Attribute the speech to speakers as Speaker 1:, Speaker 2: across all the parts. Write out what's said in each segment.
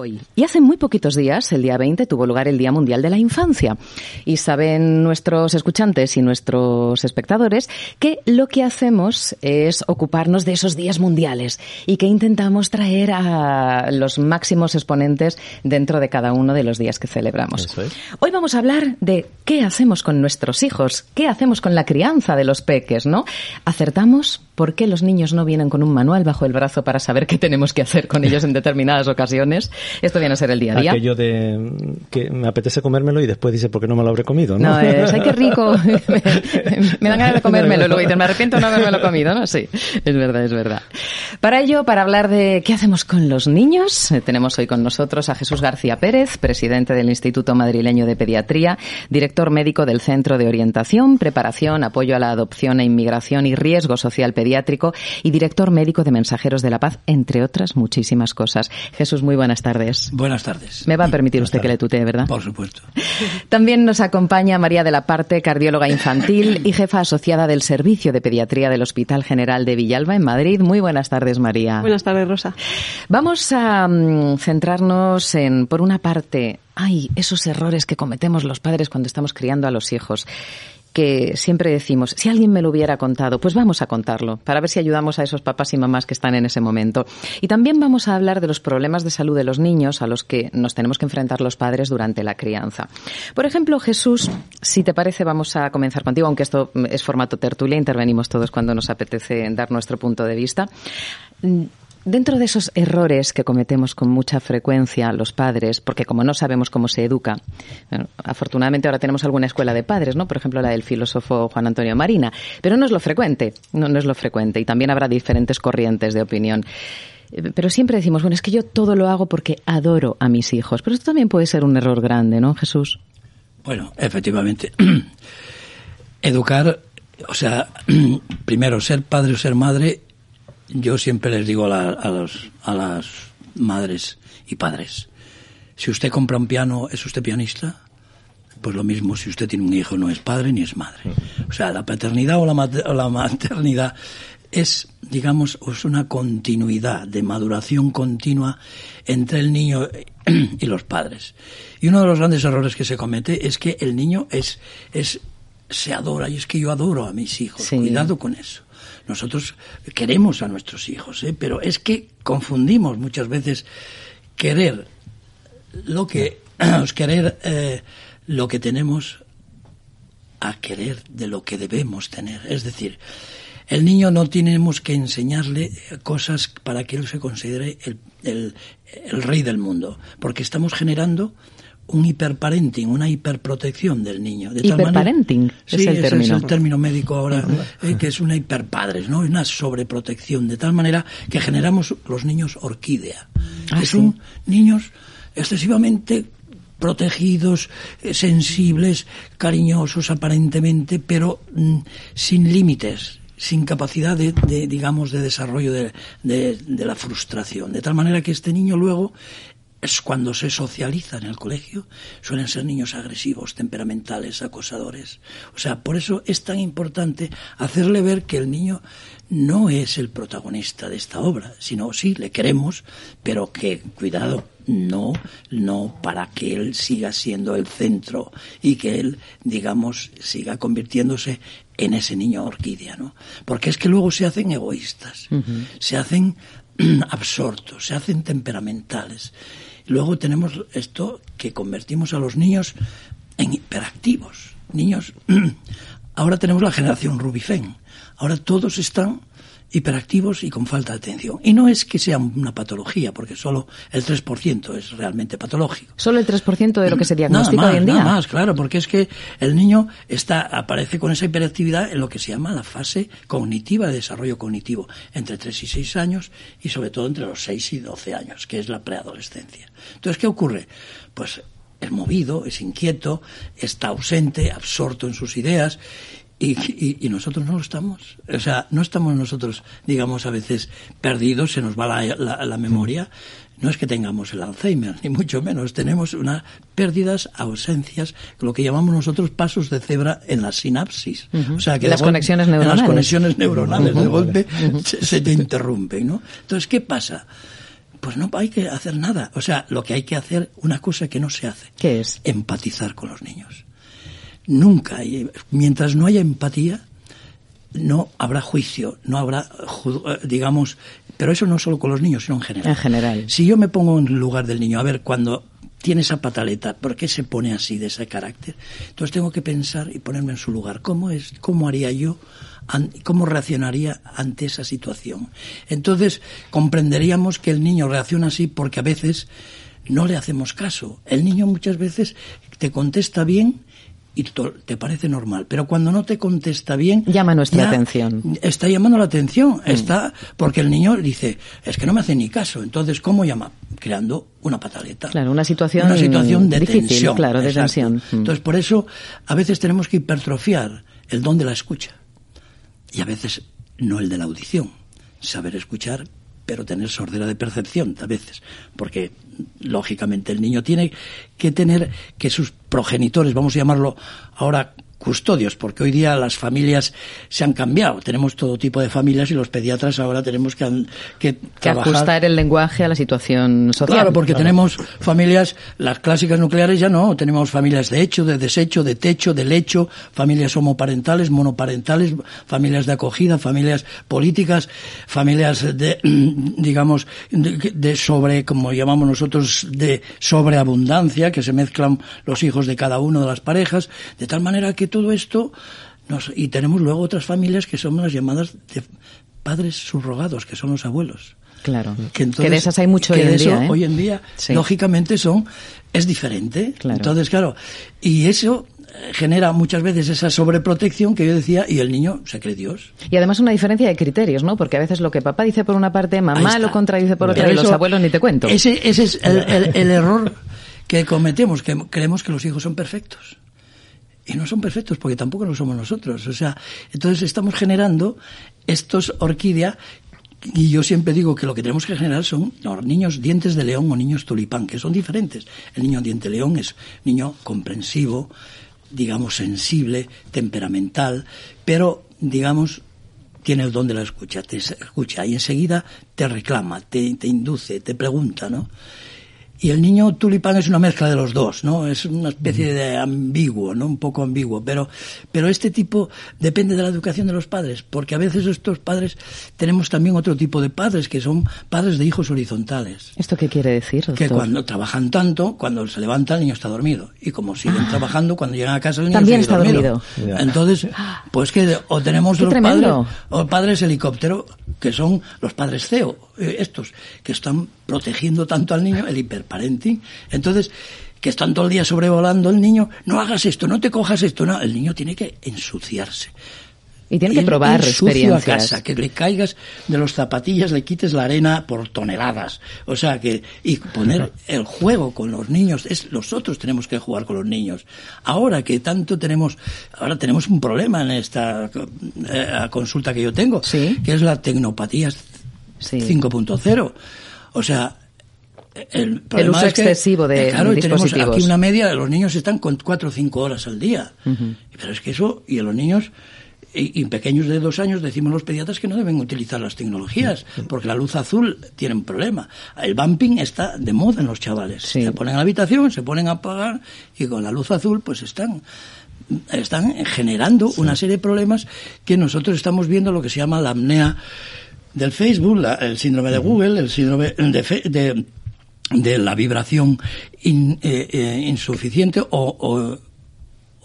Speaker 1: Hoy. Y hace muy poquitos días, el día 20, tuvo lugar el Día Mundial de la Infancia. Y saben nuestros escuchantes y nuestros espectadores que lo que hacemos es ocuparnos de esos días mundiales y que intentamos traer a los máximos exponentes dentro de cada uno de los días que celebramos. Hoy vamos a hablar de qué hacemos con nuestros hijos, qué hacemos con la crianza de los peques, ¿no? ¿Acertamos? ¿Por qué los niños no vienen con un manual bajo el brazo para saber qué tenemos que hacer con ellos en determinadas ocasiones? Esto viene a ser el día a día.
Speaker 2: Aquello de que me apetece comérmelo y después dice, ¿por qué no me lo habré comido? No,
Speaker 1: no es, ay, qué rico. me, dan ganas de comérmelo. Luego dices, me arrepiento de no haberme comido, ¿no? Sí, es verdad, es verdad. Para ello, para hablar de qué hacemos con los niños, eh, tenemos hoy con nosotros a Jesús García Pérez, presidente del Instituto Madrileño de Pediatría, director médico del Centro de Orientación, Preparación, Apoyo a la Adopción e Inmigración y Riesgo Social Pediátrico y director médico de Mensajeros de la Paz, entre otras muchísimas cosas. Jesús, muy buenas tardes.
Speaker 3: Buenas tardes.
Speaker 1: Me va a permitir usted que le tutee, ¿verdad?
Speaker 3: Por supuesto.
Speaker 1: También nos acompaña María de la Parte, cardióloga infantil y jefa asociada del Servicio de Pediatría del Hospital General de Villalba en Madrid. Muy buenas tardes, María.
Speaker 4: Buenas tardes, Rosa.
Speaker 1: Vamos a mm, centrarnos en, por una parte, ay, esos errores que cometemos los padres cuando estamos criando a los hijos que siempre decimos, si alguien me lo hubiera contado, pues vamos a contarlo, para ver si ayudamos a esos papás y mamás que están en ese momento. Y también vamos a hablar de los problemas de salud de los niños a los que nos tenemos que enfrentar los padres durante la crianza. Por ejemplo, Jesús, si te parece, vamos a comenzar contigo, aunque esto es formato tertulia, intervenimos todos cuando nos apetece dar nuestro punto de vista. Dentro de esos errores que cometemos con mucha frecuencia los padres, porque como no sabemos cómo se educa, afortunadamente ahora tenemos alguna escuela de padres, ¿no? Por ejemplo, la del filósofo Juan Antonio Marina, pero no es lo frecuente, no, no es lo frecuente, y también habrá diferentes corrientes de opinión. Eh, pero siempre decimos, bueno, es que yo todo lo hago porque adoro a mis hijos, pero esto también puede ser un error grande, ¿no, Jesús?
Speaker 3: Bueno, efectivamente. Educar, o sea, primero ser padre o ser madre yo siempre les digo a, los, a las madres y padres, si usted compra un piano, ¿es usted pianista? Pues lo mismo, si usted tiene un hijo, no es padre ni es madre. O sea, la paternidad o la, la maternidad es, digamos, es una continuidad de maduración continua entre el niño y los padres. Y uno de los grandes errores que se comete es que el niño es, es se adora y es que yo adoro a mis hijos. Cuidado con eso. Nosotros queremos a nuestros hijos, ¿eh? pero es que confundimos muchas veces querer lo que querer eh, lo que tenemos a querer de lo que debemos tener. Es decir, el niño no tenemos que enseñarle cosas para que él se considere el rey del mundo, porque estamos generando un hiperparenting, una hiperprotección del niño.
Speaker 1: De hiperparenting es el término.
Speaker 3: es el término médico ahora, eh, que es una hiperpadres, ¿no? Una sobreprotección, de tal manera que generamos los niños orquídea.
Speaker 1: Ah,
Speaker 3: son niños excesivamente protegidos, eh, sensibles, cariñosos aparentemente, pero mm, sin límites, sin capacidad de, digamos, de desarrollo de, de, la frustración. De tal manera que este niño luego es cuando se socializa en el colegio, suelen ser niños agresivos, temperamentales, acosadores. O sea, por eso es tan importante hacerle ver que el niño no es el protagonista de esta obra, sino sí, le queremos, pero que, cuidado, no, no para que él siga siendo el centro y que él, digamos, siga convirtiéndose en ese niño orquídea, ¿no? Porque es que luego se hacen egoístas, se hacen absortos, se hacen temperamentales. Luego tenemos esto que convertimos a los niños en hiperactivos. Niños, ahora tenemos la generación Rubifén. Ahora todos están hiperactivos y con falta de atención. Y no es que sea una patología, porque solo el 3% es realmente patológico.
Speaker 1: Solo el 3% de lo que se diagnostica
Speaker 3: más,
Speaker 1: hoy en día.
Speaker 3: Nada más, claro, porque es que el niño está, aparece con esa hiperactividad en lo que se llama la fase cognitiva de desarrollo cognitivo, entre 3 y 6 años y sobre todo entre los 6 y 12 años, que es la preadolescencia. Entonces, ¿qué ocurre? Pues es movido, es inquieto, está ausente, absorto en sus ideas y, y, y, nosotros no lo estamos. O sea, no estamos nosotros, digamos, a veces perdidos, se nos va la, la, la memoria. No es que tengamos el Alzheimer, ni mucho menos. Tenemos unas pérdidas, ausencias, lo que llamamos nosotros pasos de cebra en la sinapsis.
Speaker 1: Uh -huh.
Speaker 3: O sea, que
Speaker 1: las conexiones neuronales.
Speaker 3: En las conexiones neuronales, uh -huh. de golpe uh -huh. se, se te interrumpen, ¿no? Entonces, ¿qué pasa? Pues no hay que hacer nada. O sea, lo que hay que hacer, una cosa que no se hace.
Speaker 1: ¿Qué es?
Speaker 3: Empatizar con los niños. Nunca, mientras no haya empatía, no habrá juicio, no habrá, digamos, pero eso no solo con los niños, sino en general.
Speaker 1: En general.
Speaker 3: Si yo me pongo en el lugar del niño, a ver, cuando tiene esa pataleta, ¿por qué se pone así de ese carácter? Entonces tengo que pensar y ponerme en su lugar. ¿Cómo es, cómo haría yo, cómo reaccionaría ante esa situación? Entonces comprenderíamos que el niño reacciona así porque a veces no le hacemos caso. El niño muchas veces te contesta bien y te parece normal. Pero cuando no te contesta bien...
Speaker 1: Llama nuestra atención.
Speaker 3: Está llamando la atención. Mm. Está porque el niño dice, es que no me hace ni caso. Entonces, ¿cómo llama? Creando una pataleta.
Speaker 1: Claro, una situación...
Speaker 3: Una situación de
Speaker 1: difícil,
Speaker 3: tensión.
Speaker 1: Claro, de tensión.
Speaker 3: Mm. Entonces, por eso, a veces tenemos que hipertrofiar el don de la escucha. Y a veces no el de la audición. Saber escuchar, pero tener sordera de percepción a veces, porque lógicamente el niño tiene que tener que sus progenitores, vamos a llamarlo ahora custodios, porque hoy día las familias se han cambiado. Tenemos todo tipo de familias y los pediatras ahora tenemos que, que,
Speaker 1: que ajustar el lenguaje a la situación social.
Speaker 3: Claro, porque claro. tenemos familias, las clásicas nucleares ya no, tenemos familias de hecho, de desecho, de techo, de lecho, familias homoparentales, monoparentales, familias de acogida, familias políticas, familias de, digamos, de, de sobre, como llamamos nosotros, de sobreabundancia, que se mezclan los hijos de cada una de las parejas, de tal manera que todo esto nos, y tenemos luego otras familias que son las llamadas de padres subrogados, que son los abuelos.
Speaker 1: Claro. Que, entonces, que de esas hay mucho hoy en
Speaker 3: eso,
Speaker 1: día. ¿eh?
Speaker 3: Hoy en día, sí. lógicamente, son es diferente.
Speaker 1: Claro.
Speaker 3: Entonces, claro, y eso genera muchas veces esa sobreprotección que yo decía y el niño se cree Dios.
Speaker 1: Y además una diferencia de criterios, ¿no? Porque a veces lo que papá dice por una parte, mamá lo contradice por otra y los abuelos ni te cuento.
Speaker 3: Ese, ese es el, el, el error que cometemos, que creemos que los hijos son perfectos y no son perfectos porque tampoco lo somos nosotros. O sea, entonces estamos generando estos orquídea y yo siempre digo que lo que tenemos que generar son niños dientes de león o niños tulipán, que son diferentes. El niño diente león es niño comprensivo, digamos sensible, temperamental, pero digamos tiene el don de la escucha, te escucha y enseguida te reclama, te induce, te pregunta, ¿no? Y el niño tulipán es una mezcla de los dos, ¿no? Es una especie de ambiguo, ¿no? Un poco ambiguo. Pero, pero este tipo depende de la educación de los padres, porque a veces estos padres tenemos también otro tipo de padres, que son padres de hijos horizontales.
Speaker 1: ¿Esto qué quiere decir, doctor?
Speaker 3: Que cuando trabajan tanto, cuando se levanta el niño está dormido. Y como siguen ah. trabajando, cuando llegan a casa el niño
Speaker 1: también
Speaker 3: sigue
Speaker 1: está
Speaker 3: dormido.
Speaker 1: dormido.
Speaker 3: Entonces, pues que o tenemos
Speaker 1: qué
Speaker 3: los
Speaker 1: tremendo.
Speaker 3: padres, o padres helicóptero, que son los padres CEO, estos, que están protegiendo tanto al niño, el hiperparenting. Entonces, que están todo el día sobrevolando el niño, no hagas esto, no te cojas esto, no, el niño tiene que ensuciarse.
Speaker 1: Y tiene que
Speaker 3: Ir-
Speaker 1: probar experiencias.
Speaker 3: a casa, que le caigas de los zapatillas, le quites la arena por toneladas. O sea que, y poner el juego con los niños, es, nosotros tenemos que jugar con los niños. Ahora que tanto tenemos, ahora tenemos un problema en esta eh, consulta que yo tengo,
Speaker 1: Sí.
Speaker 3: que es la tecnopatía
Speaker 1: Sí.
Speaker 3: 5.0. O sea, el, problema
Speaker 1: uso
Speaker 3: es que,
Speaker 1: excesivo de
Speaker 3: eh, claro, y tenemos
Speaker 1: dispositivos.
Speaker 3: aquí una media de los niños están con cuatro o cinco horas al día. Pero es que eso, y a los niños y, y pequeños de dos años decimos los pediatras que no deben utilizar las tecnologías, porque la luz azul tiene un problema. El bumping está de moda en los chavales.
Speaker 1: Sí.
Speaker 3: Se ponen a la habitación, se ponen a apagar y con la luz azul pues están están generando una serie de problemas que nosotros estamos viendo lo que se llama la apnea del Facebook, la- el síndrome de Google, el síndrome de, fe- de, de la vibración in- eh, eh, insuficiente o, o,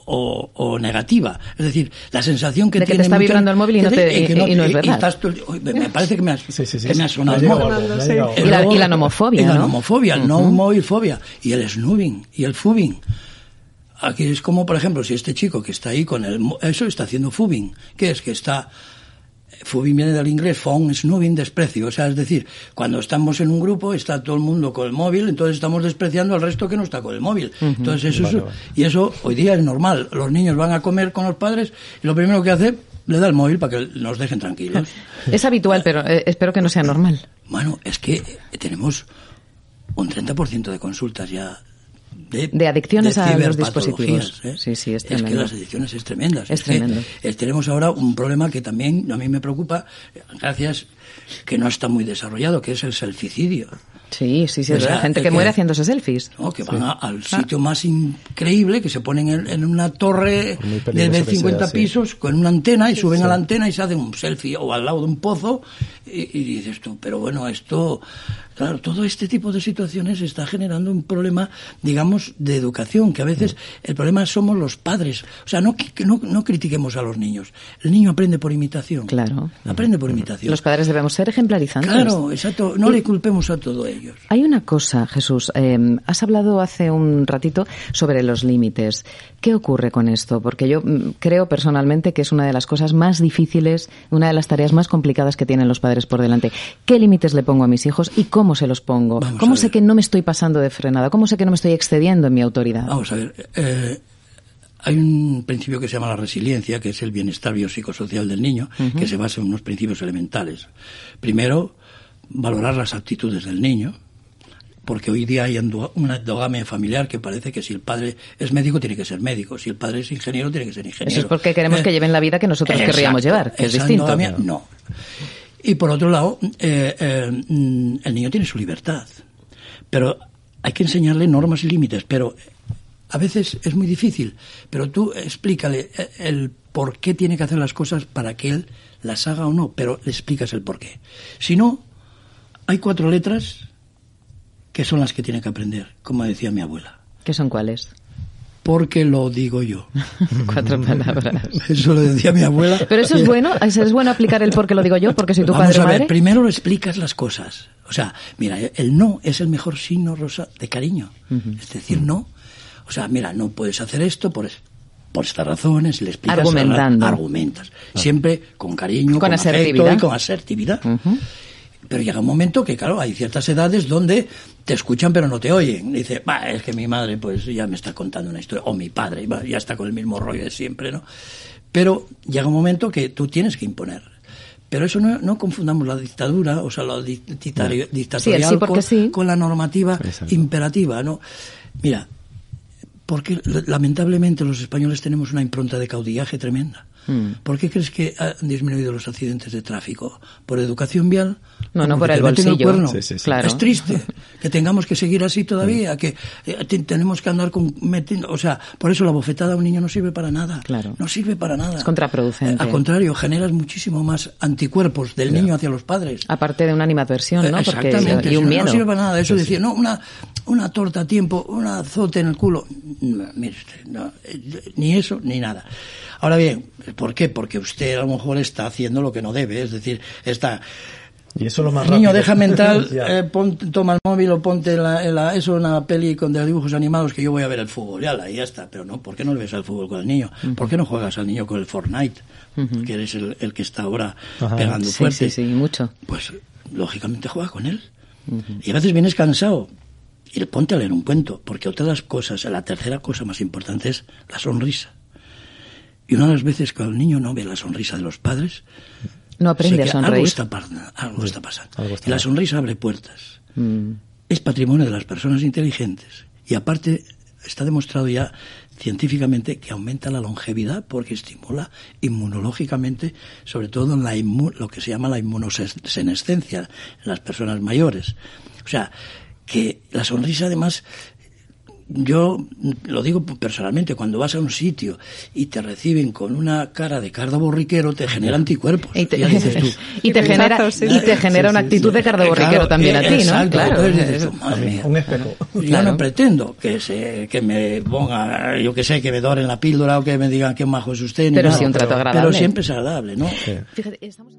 Speaker 3: o, o negativa. Es decir, la sensación que
Speaker 1: De que te
Speaker 3: tiene
Speaker 1: está vibrando el móvil y no
Speaker 3: que
Speaker 1: te-
Speaker 3: que
Speaker 1: y- y no es verdad.
Speaker 3: estás tú- uy, me parece que me has,
Speaker 2: Sí, sí, sí.
Speaker 3: que me has sonado
Speaker 2: Me ha llegado
Speaker 3: Y
Speaker 1: la- y la nomofobia,
Speaker 3: y la
Speaker 1: ¿no?
Speaker 3: nomofobia, el no móvil fobia, y el snoobing, y el fubing. Aquí es como, por ejemplo, si este chico que está ahí con el... mo- Eso está haciendo fubing. ¿Qué es? Que está... Fubing viene del inglés, phone, snoobing, desprecio. O sea, es decir, cuando estamos en un grupo está todo el mundo con el móvil, entonces estamos despreciando al resto que no está con el móvil. Entonces eso,
Speaker 2: Vale,
Speaker 3: y eso hoy día es normal. Los niños van a comer con los padres y lo primero que hace, le da el móvil para que nos dejen tranquilos.
Speaker 1: Es habitual, pero eh, espero que no sea normal.
Speaker 3: Bueno, es que tenemos un 30% de consultas ya de,
Speaker 1: De adicciones a los dispositivos.
Speaker 3: ¿eh?
Speaker 1: Sí, sí, es
Speaker 3: que
Speaker 1: tremendo.
Speaker 3: las adicciones es tremenda.
Speaker 1: Es tremendo.
Speaker 3: que, eh, tenemos ahora un problema que también a mí me preocupa, gracias, que no está muy desarrollado, que es el selficidio.
Speaker 1: Sí, sí, sí.
Speaker 3: O
Speaker 1: es
Speaker 3: sea,
Speaker 1: verdad. gente que
Speaker 3: que-
Speaker 1: muere haciéndose selfies.
Speaker 3: ¿no? que van a- al sitio más increíble, que se ponen en, en una torre de,
Speaker 2: peligroso
Speaker 3: de
Speaker 2: que
Speaker 3: 50
Speaker 2: sea, sí.
Speaker 3: pisos con una antena y suben a la antena y se hacen un selfie o al lado de un pozo y, y dices tú, pero bueno, esto, claro, todo este tipo de situaciones está generando un problema, digamos, de educación, que a veces el problema somos los padres. O sea, no, no, no critiquemos a los niños. El niño aprende por imitación.
Speaker 1: Claro.
Speaker 3: Aprende por imitación.
Speaker 1: Los padres debemos ser ejemplarizantes.
Speaker 3: Claro, exacto. No le culpemos a todos ellos.
Speaker 1: Hay una cosa, Jesús. eh, has hablado hace un ratito sobre los límites. ¿Qué ocurre con esto? Porque yo mm, creo personalmente que es una de las cosas más difíciles, una de las tareas más complicadas que tienen los padres por delante. ¿Qué límites le pongo a mis hijos y cómo se los pongo?
Speaker 3: Vamos
Speaker 1: ¿Cómo sé que no me estoy pasando de frenada? ¿Cómo sé que no me estoy excediendo en mi autoridad?
Speaker 3: Vamos a ver. eh, hay un principio que se llama la resiliencia, que es el bienestar biopsicosocial del niño, que se basa en unos principios elementales. Primero, valorar las actitudes del niño, porque hoy día hay una endogamia familiar que parece que si el padre es médico tiene que ser médico, si el padre es ingeniero tiene que ser ingeniero.
Speaker 1: Eso es porque queremos que lleven la vida que nosotros querríamos llevar, que es distinto.
Speaker 3: endogamia, no. Y por otro lado, eh, eh, mm, el niño tiene su libertad, pero hay que enseñarle normas y límites, pero a veces es muy difícil, pero tú explícale eh, el por qué tiene que hacer las cosas para que él las haga o no, pero le explicas el por qué. Si no, hay cuatro letras que son las que tiene que aprender, como decía mi abuela.
Speaker 1: ¿Qué son cuáles?
Speaker 3: Porque lo digo yo.
Speaker 1: Cuatro palabras.
Speaker 3: Eso lo decía mi abuela.
Speaker 1: Pero eso es bueno, eso es bueno aplicar el por qué lo digo yo, porque soy tu
Speaker 3: Vamos
Speaker 1: padre o
Speaker 3: a ver,
Speaker 1: madre.
Speaker 3: primero lo explicas las cosas. O sea, mira, el no es el mejor signo rosa de cariño. Es decir, no. O sea, mira, no puedes hacer esto por, es- por estas razones, le explicas.
Speaker 1: Argumentando.
Speaker 3: Argumentas. Siempre con cariño,
Speaker 1: Con
Speaker 3: con, afecto y con asertividad. Pero llega un momento que, claro, hay ciertas edades donde te escuchan pero no te oyen. Dice, va, es que mi madre pues ya me está contando una historia, o mi padre, va, ya está con el mismo rollo de siempre, ¿no? Pero llega un momento que tú tienes que imponer. Pero eso no, no confundamos la dictadura, o sea, la di- dictatorial
Speaker 1: Sí, sí
Speaker 3: con,
Speaker 1: sí.
Speaker 3: con la normativa
Speaker 2: Exacto.
Speaker 3: imperativa, ¿no? Mira, porque lamentablemente los españoles tenemos una impronta de caudillaje tremenda.
Speaker 1: Hmm.
Speaker 3: ¿Por qué crees que han disminuido los accidentes de tráfico? ¿Por educación vial?
Speaker 1: No,
Speaker 3: ¿O
Speaker 1: no, por el bolsillo.
Speaker 3: cuerno?
Speaker 2: Sí, sí, sí.
Speaker 1: Claro.
Speaker 3: Es triste que tengamos que seguir así todavía, que eh, te- tenemos que andar con metiendo, o sea, por eso la bofetada a un niño no sirve para nada.
Speaker 1: Claro.
Speaker 3: No sirve para nada.
Speaker 1: Es contraproducente.
Speaker 3: Eh, Al contrario, generas muchísimo más anticuerpos del niño hacia los padres.
Speaker 1: Aparte de una animadversión, ¿no?
Speaker 3: Eh,
Speaker 1: Porque,
Speaker 3: Exactamente.
Speaker 1: y un miedo.
Speaker 3: No sirve para nada. Eso decir, no, una, una torta a tiempo, un azote en el culo. No, mire usted, no, eh, ni eso ni nada. Ahora bien, ¿por qué? Porque usted a lo mejor está haciendo lo que no debe. Es decir, está.
Speaker 2: Y eso es lo más
Speaker 3: Niño,
Speaker 2: rápido.
Speaker 3: deja mental,
Speaker 2: Ya.
Speaker 3: eh, pon- toma el móvil o ponte la, la- eso una peli con de dibujos animados que yo voy a ver el fútbol. Ya, la, ya está. Pero no, ¿por qué no le ves al fútbol con el niño? ¿Por qué no juegas al niño con el Fortnite? Que eres el, el que está ahora
Speaker 2: Ajá.
Speaker 3: pegando
Speaker 1: Sí,
Speaker 3: fuerte.
Speaker 1: sí, sí, mucho.
Speaker 3: Pues lógicamente juega con él. Y a veces vienes cansado y le ponte a leer un cuento, porque otra de las cosas, la tercera cosa más importante es la sonrisa. Y una de las veces que el niño no ve la sonrisa de los padres,
Speaker 1: No aprende a
Speaker 3: que
Speaker 1: sonreír.
Speaker 3: algo está, está pasando.
Speaker 2: algo está
Speaker 3: y la sonrisa abre puertas.
Speaker 1: Mm.
Speaker 3: Es patrimonio de las personas inteligentes. Y aparte, está demostrado ya científicamente que aumenta la longevidad porque estimula inmunológicamente, sobre todo en la inmu- lo que se llama la inmunosenescencia en las personas mayores. O sea, que la sonrisa además yo lo digo personalmente, cuando vas a un sitio y te reciben con una cara de cardo borriquero, te genera anticuerpos.
Speaker 1: Y te,
Speaker 3: Ya dices tú,
Speaker 1: y te genera,
Speaker 4: sí.
Speaker 1: y te genera una actitud de cardo borriquero
Speaker 3: Claro,
Speaker 1: también a ti, ¿no?
Speaker 3: exacto,
Speaker 1: Claro.
Speaker 3: entonces dices tú, madre mía.
Speaker 2: Un espejo.
Speaker 3: Yo
Speaker 1: Claro.
Speaker 3: no pretendo que se que me ponga, yo que sé, que me doren la píldora o que me digan qué majo es usted.
Speaker 1: Pero
Speaker 3: nada,
Speaker 1: sí un trato
Speaker 3: pero-
Speaker 1: agradable.
Speaker 3: Pero siempre es agradable, ¿no?
Speaker 1: Fíjate, estamos...